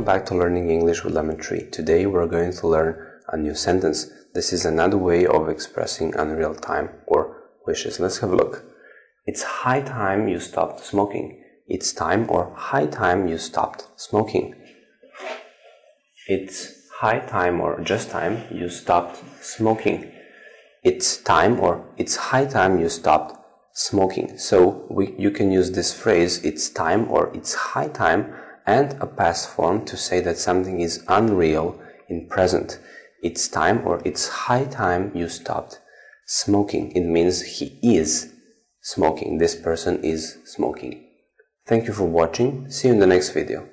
back to Learning English with Lemon Tree. Today we're going to learn a new sentence. This is another way of expressing unreal time or wishes. Let's have a look. It's high time you stopped smoking. It's time or high time you stopped smoking. It's high time or just time you stopped smoking. It's time or it's high time you stopped smoking. So we, you can use this phrase, it's time or it's high time and a past form to say that something is unreal in present. It's time or it's high time you stopped smoking. It means he is smoking. This person is smoking. Thank you for watching. See you in the next video.